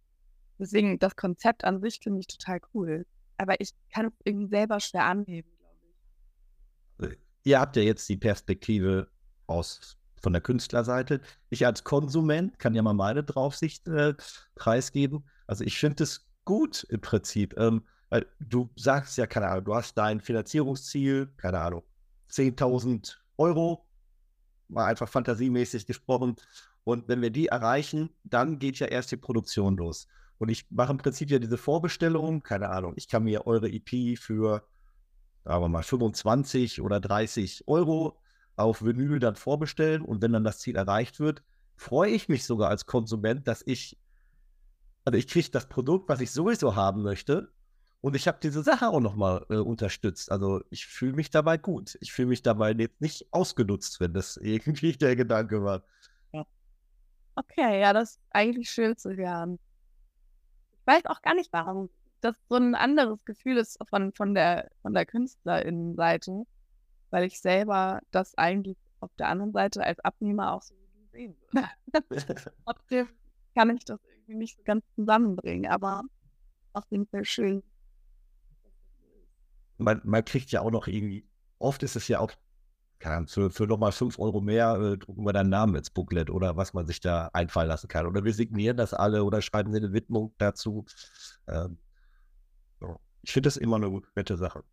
Deswegen, das Konzept an sich finde ich total cool. Aber ich kann es irgendwie selber schwer ich. Ihr habt ja jetzt die Perspektive aus von der Künstlerseite. Ich als Konsument kann ja mal meine Draufsicht äh, preisgeben. Also ich finde es gut im Prinzip, ähm, weil du sagst ja, keine Ahnung, du hast dein Finanzierungsziel, keine Ahnung, 10.000 Euro, mal einfach fantasiemäßig gesprochen. Und wenn wir die erreichen, dann geht ja erst die Produktion los. Und ich mache im Prinzip ja diese Vorbestellung, keine Ahnung, ich kann mir eure EP für, sagen wir mal, 25 oder 30 Euro auf Vinyl dann vorbestellen und wenn dann das Ziel erreicht wird, freue ich mich sogar als Konsument, dass ich, also ich kriege das Produkt, was ich sowieso haben möchte und ich habe diese Sache auch nochmal äh, unterstützt. Also ich fühle mich dabei gut. Ich fühle mich dabei jetzt nicht ausgenutzt, wenn das irgendwie der Gedanke war. Okay, ja, das ist eigentlich schön zu hören. Ich weiß auch gar nicht, warum das so ein anderes Gefühl ist von, von der, von der KünstlerInnenseite, weil ich selber das eigentlich auf der anderen Seite als Abnehmer auch so sehen würde. Trotzdem kann ich das irgendwie nicht so ganz zusammenbringen, aber auf jeden Fall schön. man, man kriegt ja auch noch irgendwie, oft ist es ja auch, keine Ahnung, für, für nochmal 5 Euro mehr äh, drucken wir deinen Namen ins Booklet oder was man sich da einfallen lassen kann. Oder wir signieren das alle oder schreiben sie eine Widmung dazu. Ähm. Ich finde das immer eine nette Sache.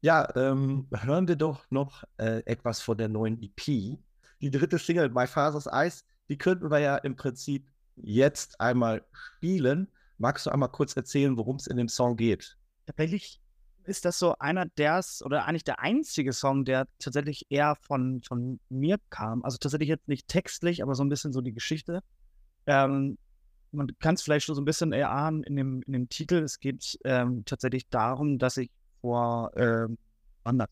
Ja, ähm, hören wir doch noch äh, etwas von der neuen EP. die dritte Single, My Father's Eyes, die könnten wir ja im Prinzip jetzt einmal spielen. Magst du einmal kurz erzählen, worum es in dem Song geht? Tatsächlich ist das so einer der oder eigentlich der einzige Song, der tatsächlich eher von, von mir kam. Also tatsächlich jetzt nicht textlich, aber so ein bisschen so die Geschichte. Ähm, man kann es vielleicht schon so ein bisschen erahnen in dem, in dem Titel. Es geht ähm, tatsächlich darum, dass ich vor ähm, wann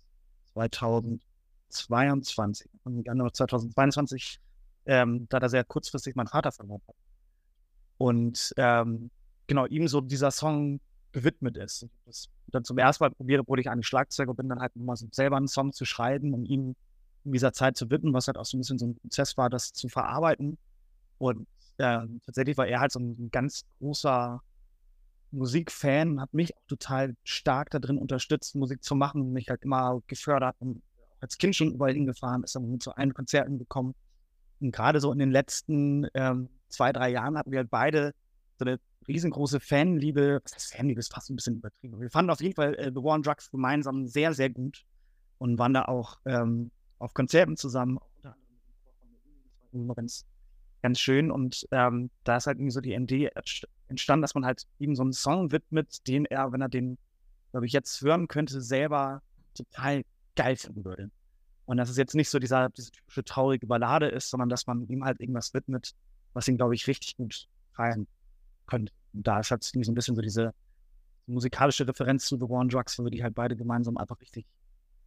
2022, Januar 2022, ähm, da da sehr kurzfristig meinen Vater verloren habe. Und ähm, genau, ihm so dieser Song gewidmet ist. Das dann zum ersten Mal probiere, wurde ich einen Schlagzeuger, bin dann halt mal so selber einen Song zu schreiben, um ihn in dieser Zeit zu widmen, was halt auch so ein bisschen so ein Prozess war, das zu verarbeiten. Und äh, tatsächlich war er halt so ein ganz großer Musikfan und hat mich auch total stark darin unterstützt, Musik zu machen mich halt immer gefördert und als Kind schon überall hingefahren, ist dann so einem Konzerten gekommen. Und gerade so in den letzten ähm, zwei, drei Jahren hatten wir halt beide so eine riesengroße Fanliebe. Was heißt Fanliebe? Ist fast ein bisschen übertrieben. Wir fanden auf jeden Fall äh, The War on Drugs gemeinsam sehr, sehr gut und waren da auch ähm, auf Konzerten zusammen. Ganz, ganz schön. Und ähm, da ist halt irgendwie so die Idee entstanden, dass man halt ihm so einen Song widmet, den er, wenn er den, glaube ich, jetzt hören könnte, selber total geil finden würde. Und dass es jetzt nicht so dieser, diese typische traurige Ballade ist, sondern dass man ihm halt irgendwas widmet, was ihn, glaube ich, richtig gut feiern könnte. Und da ist halt so ein bisschen so diese musikalische Referenz zu The War on Drugs, wo wir die halt beide gemeinsam einfach richtig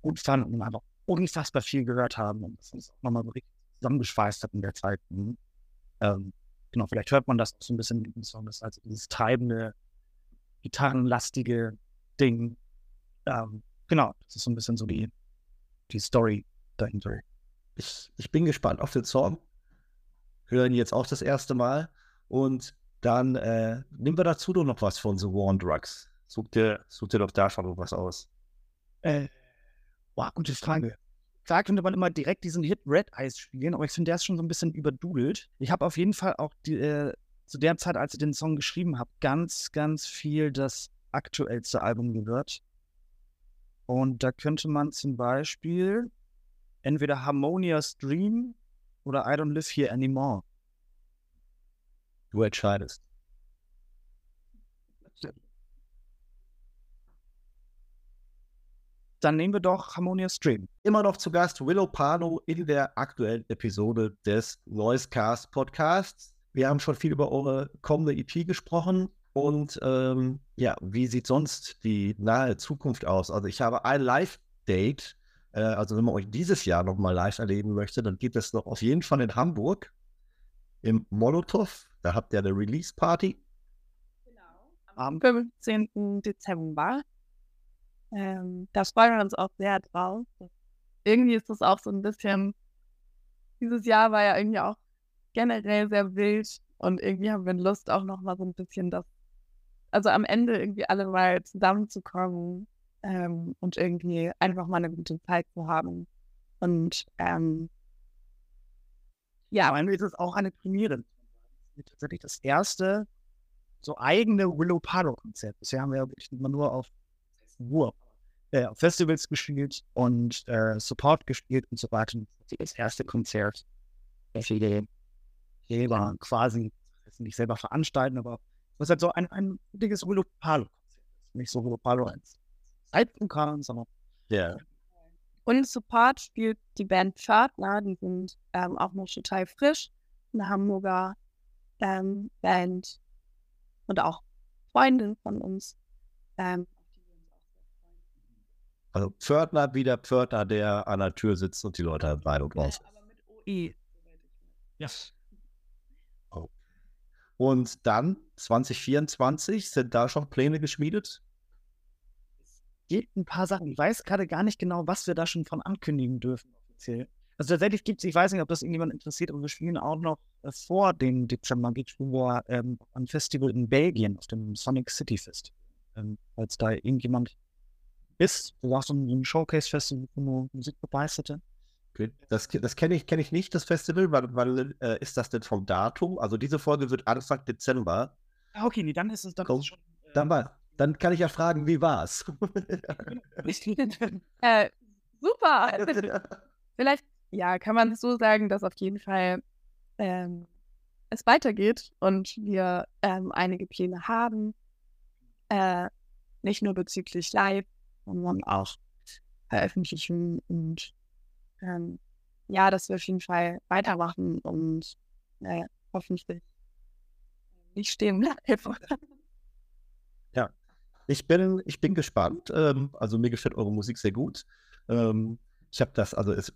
gut fanden und einfach unfassbar viel gehört haben und das uns auch nochmal richtig zusammengeschweißt hat in der Zeit. Mhm. Ähm, genau, vielleicht hört man das so ein bisschen in dem Song, das also dieses treibende, gitarrenlastige Ding. Ähm, genau, das ist so ein bisschen so die, die Story dahinter. Ich, ich bin gespannt auf den Song. Hören jetzt auch das erste Mal. Und dann äh, nehmen wir dazu doch noch was von The War on Drugs. Such dir, such dir doch da schon was aus. Äh, boah, gute Frage. Klar könnte man immer direkt diesen Hit Red Eyes spielen, aber ich finde, der ist schon so ein bisschen überdudelt. Ich habe auf jeden Fall auch die, äh, zu der Zeit, als ich den Song geschrieben habe, ganz, ganz viel das aktuellste Album gehört. Und da könnte man zum Beispiel entweder Harmonious Dream oder I Don't Live Here Anymore Du entscheidest. Dann nehmen wir doch Harmonious Stream. Immer noch zu Gast Willow Pano in der aktuellen Episode des Noisecast Podcasts. Wir haben schon viel über eure kommende EP gesprochen. Und ähm, ja, wie sieht sonst die nahe Zukunft aus? Also ich habe ein Live-Date. Äh, also wenn man euch dieses Jahr nochmal live erleben möchte, dann gibt es noch auf jeden Fall in Hamburg im Molotow da habt ihr eine Release-Party. Genau. Am 15. Dezember. Ähm, da freuen wir uns auch sehr drauf. Irgendwie ist das auch so ein bisschen. Dieses Jahr war ja irgendwie auch generell sehr wild und irgendwie haben wir Lust auch noch mal so ein bisschen das. Also am Ende irgendwie alle mal zusammenzukommen ähm, und irgendwie einfach mal eine gute Zeit zu haben. Und ähm, ja, Ende ist es auch eine Premiere tatsächlich das erste so eigene Willow Paro-Konzert. Bisher haben wir ja wirklich immer nur auf, nur, äh, auf Festivals gespielt und äh, Support gespielt und so weiter. Das erste Konzert, das wir selber quasi, nicht selber veranstalten, aber das ist halt so ein, ein richtiges Willow Palo-Konzert. Nicht so Willow Palo als Zeitprogramm, sondern ja. Und Support spielt die Band Pförtner, die sind ähm, auch noch total frisch. Eine Hamburger ähm, Band und auch Freundin von uns. Ähm, also Pförtner wie der Pförtner, der an der Tür sitzt und die Leute rein und raus. Ja, aber mit OE. Ja. Oh. Und dann 2024 sind da schon Pläne geschmiedet? Es gibt ein paar Sachen. Ich weiß gerade gar nicht genau, was wir da schon von ankündigen dürfen offiziell. Also tatsächlich gibt es, ich weiß nicht, ob das irgendjemand interessiert, aber wir spielen auch noch äh, vor dem Dezember, wir ähm, ein Festival in Belgien, auf dem Sonic City Fest. Ähm, falls da irgendjemand ist, du warst so ein Showcase-Festival für Musikbegeisterte. Okay. Das, das kenne ich, kenn ich nicht, das Festival. Wann, wann äh, ist das denn vom Datum? Also diese Folge wird Anfang Dezember. Ah, okay, nee, dann ist es, dann ist es schon. Äh, dann, war, dann kann ich ja fragen, wie war's? äh, super. Vielleicht ja, kann man so sagen, dass auf jeden Fall ähm, es weitergeht und wir ähm, einige Pläne haben. Äh, nicht nur bezüglich Live, sondern auch veröffentlichen und ähm, ja, dass wir auf jeden Fall weitermachen und äh, hoffentlich nicht stehen bleiben. Ja, ich bin, ich bin gespannt. Ähm, also mir gefällt eure Musik sehr gut. Ähm, ich habe das, also es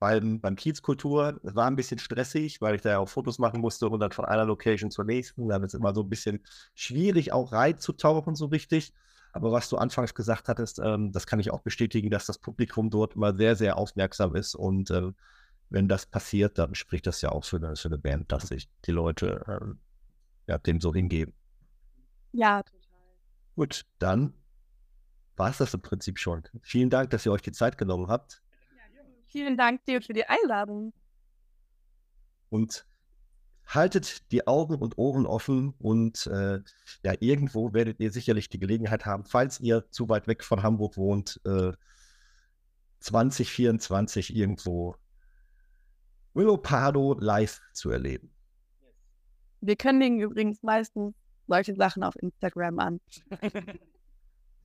beim, beim Kiezkultur war ein bisschen stressig, weil ich da ja auch Fotos machen musste und dann von einer Location zur nächsten. Da ist immer so ein bisschen schwierig, auch reinzutauchen so richtig. Aber was du anfangs gesagt hattest, ähm, das kann ich auch bestätigen, dass das Publikum dort immer sehr, sehr aufmerksam ist. Und äh, wenn das passiert, dann spricht das ja auch für eine, für eine Band, dass sich die Leute äh, ja, dem so hingeben. Ja, total. Gut, dann war es das im Prinzip schon. Vielen Dank, dass ihr euch die Zeit genommen habt. Vielen Dank dir für die Einladung. Und haltet die Augen und Ohren offen und äh, ja, irgendwo werdet ihr sicherlich die Gelegenheit haben, falls ihr zu weit weg von Hamburg wohnt, äh, 2024 irgendwo Willow Pardo live zu erleben. Wir kündigen übrigens meistens solche Sachen auf Instagram an.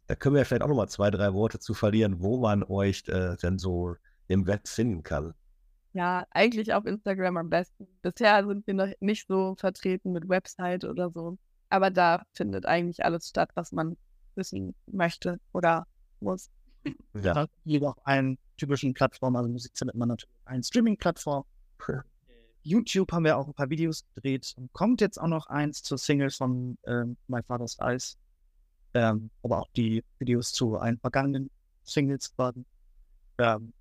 Da können wir vielleicht auch nochmal zwei, drei Worte zu verlieren, wo man euch äh, denn so im Web finden kann. Ja, eigentlich auf Instagram am besten. Bisher sind wir noch nicht so vertreten mit Website oder so. Aber da findet eigentlich alles statt, was man wissen möchte oder muss. Ja. Auf allen typischen Plattformen, also Musik findet man natürlich auf allen Streaming-Plattformen. YouTube haben wir auch ein paar Videos gedreht. Und kommt jetzt auch noch eins zur Single von ähm, My Father's Eyes. Ähm, aber auch die Videos zu allen vergangenen Singles quasi. Ähm,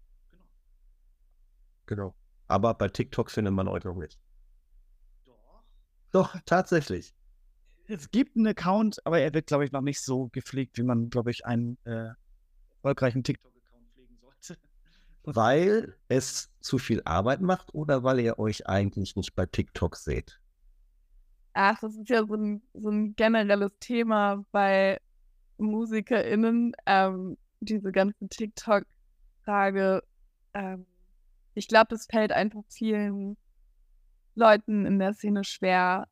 Genau. Aber bei TikTok findet man euch noch nicht. Doch. Doch, tatsächlich. Es gibt einen Account, aber er wird, glaube ich, noch nicht so gepflegt, wie man, glaube ich, einen äh, erfolgreichen TikTok-Account pflegen sollte. Weil es zu viel Arbeit macht oder weil ihr euch eigentlich nicht bei TikTok seht? Ach, das ist ja so ein, so ein generelles Thema bei MusikerInnen, ähm, diese ganze TikTok-Frage. Ähm, ich glaube, es fällt einfach vielen Leuten in der Szene schwer,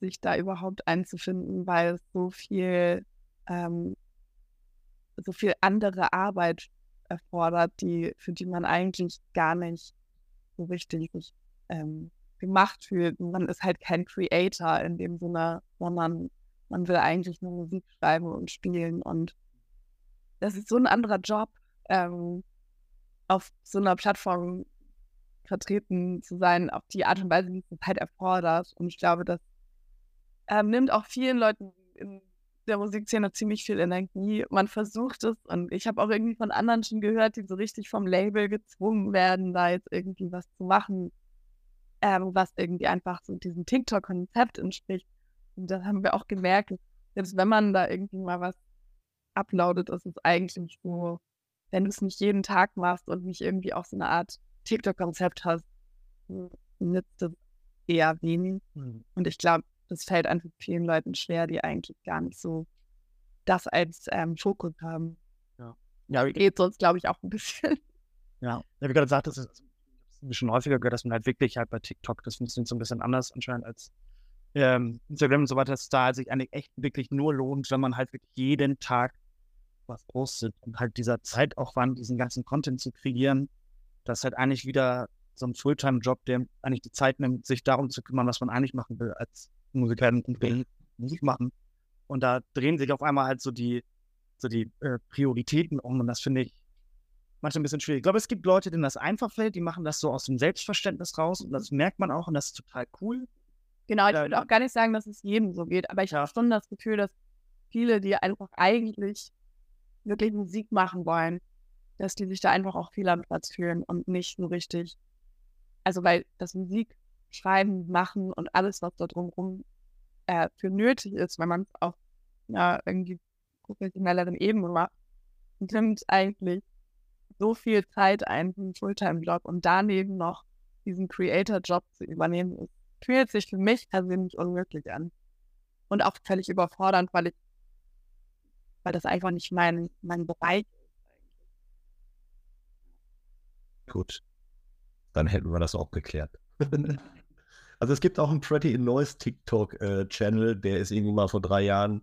sich da überhaupt einzufinden, weil es so viel, ähm, so viel andere Arbeit erfordert, die, für die man eigentlich gar nicht so richtig sich, ähm, gemacht fühlt. Man ist halt kein Creator in dem Sinne, sondern man will eigentlich nur Musik schreiben und spielen und das ist so ein anderer Job. Ähm, auf so einer Plattform vertreten zu sein, auf die Art und Weise, wie es halt erfordert. Und ich glaube, das ähm, nimmt auch vielen Leuten in der Musikszene ziemlich viel Energie. Man versucht es und ich habe auch irgendwie von anderen schon gehört, die so richtig vom Label gezwungen werden, da jetzt irgendwie was zu machen, ähm, was irgendwie einfach so diesem TikTok-Konzept entspricht. Und das haben wir auch gemerkt, selbst wenn man da irgendwie mal was uploadet, ist es eigentlich so, wenn du es nicht jeden Tag machst und nicht irgendwie auch so eine Art TikTok-Konzept hast, nützt es eher wenig. Mhm. Und ich glaube, das fällt einfach vielen Leuten schwer, die eigentlich gar nicht so das als ähm, Fokus haben. Ja. ja Geht sonst, glaube ich, auch ein bisschen. Ja, wie gerade gesagt, das ist schon häufiger gehört, dass man halt wirklich halt bei TikTok, das funktioniert so ein bisschen anders anscheinend als ähm, Instagram und so weiter, dass da sich eigentlich echt wirklich nur lohnt, wenn man halt wirklich jeden Tag was postet und halt dieser Zeitaufwand, diesen ganzen Content zu kreieren, das ist halt eigentlich wieder so ein Fulltime-Job, der eigentlich die Zeit nimmt, sich darum zu kümmern, was man eigentlich machen will als Musiker und Musik machen. Und da drehen sich auf einmal halt so die, so die äh, Prioritäten um und das finde ich manchmal ein bisschen schwierig. Ich glaube, es gibt Leute, denen das einfach fällt, die machen das so aus dem Selbstverständnis raus und das merkt man auch und das ist total cool. Genau, ich würde auch gar nicht sagen, dass es jedem so geht, aber ich habe schon das Gefühl, dass viele, die einfach eigentlich wirklich Musik machen wollen, dass die sich da einfach auch fehl am Platz fühlen und nicht so richtig. Also, weil das Musik schreiben, machen und alles, was da drumherum äh, für nötig ist, wenn man es auf einer irgendwie professionelleren Ebene macht, nimmt eigentlich so viel Zeit ein einen Fulltime-Job und daneben noch diesen Creator-Job zu übernehmen, fühlt sich für mich persönlich unmöglich an. Und auch völlig überfordernd, weil ich, weil das einfach nicht mein, mein Bereich ist. Gut. Dann hätten wir das auch geklärt. also es gibt auch einen Pretty in Noise TikTok-Channel, der ist irgendwie mal vor drei Jahren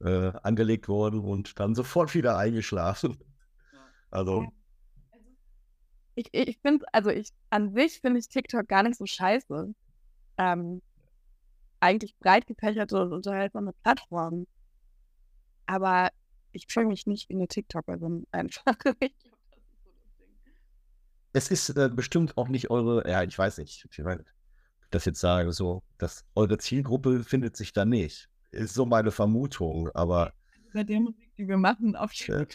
äh, angelegt worden und dann sofort wieder eingeschlafen. Also. Ich, ich finde, also ich an sich finde ich TikTok gar nicht so scheiße. Ähm, eigentlich breit gefächerte und unterhaltsame Plattform. Aber ich fühle mich nicht wie eine TikTokerin einfach. Es ist äh, bestimmt auch nicht eure, ja, ich weiß nicht, ich meine, das jetzt sage, so, dass eure Zielgruppe findet sich da nicht. Ist so meine Vermutung, aber. Bei der Musik, die wir machen, auf ja.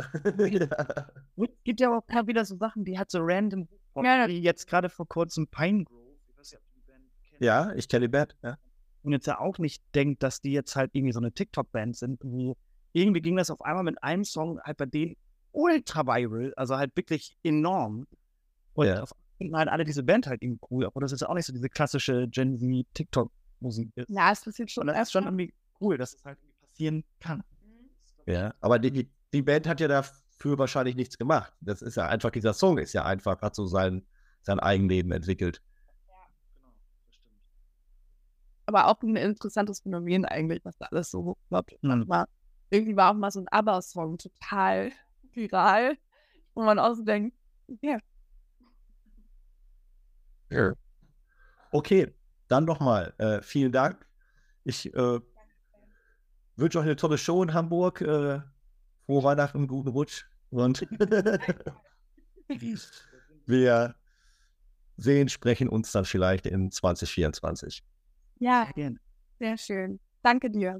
Es gibt ja auch wieder so Sachen, die hat so random, Ja, wie jetzt gerade vor kurzem Pine Grove. Ich weiß nicht, ob du die Band kennst. ja, ich kenne die Band, ja. Und jetzt ja auch nicht denkt, dass die jetzt halt irgendwie so eine TikTok-Band sind. Irgendwie, irgendwie ging das auf einmal mit einem Song halt bei denen ultra viral, also halt wirklich enorm. Und Ja. auf einmal halt alle diese Band halt irgendwie cool, obwohl das jetzt auch nicht so diese klassische Gen Z TikTok-Musik ist. Ja, es passiert schon Und das ist schon irgendwie cool, dass es halt irgendwie passieren kann. Ja, aber die, die, Band hat ja dafür wahrscheinlich nichts gemacht. Das ist ja einfach, dieser Song ist ja einfach, hat so sein, sein Eigenleben entwickelt. Genau, das stimmt. aber auch ein interessantes Phänomen eigentlich, was da alles so hochploppt. Mhm. War, irgendwie war auch mal so ein ABBA-Song total viral, wo man auch so denkt, ja, Okay, dann nochmal äh, vielen Dank. Ich äh, wünsche euch eine tolle Show in Hamburg. Äh, frohe Weihnachten, guten Rutsch. Und wir sehen, sprechen uns dann vielleicht in 2024. ja, sehr schön. Danke dir.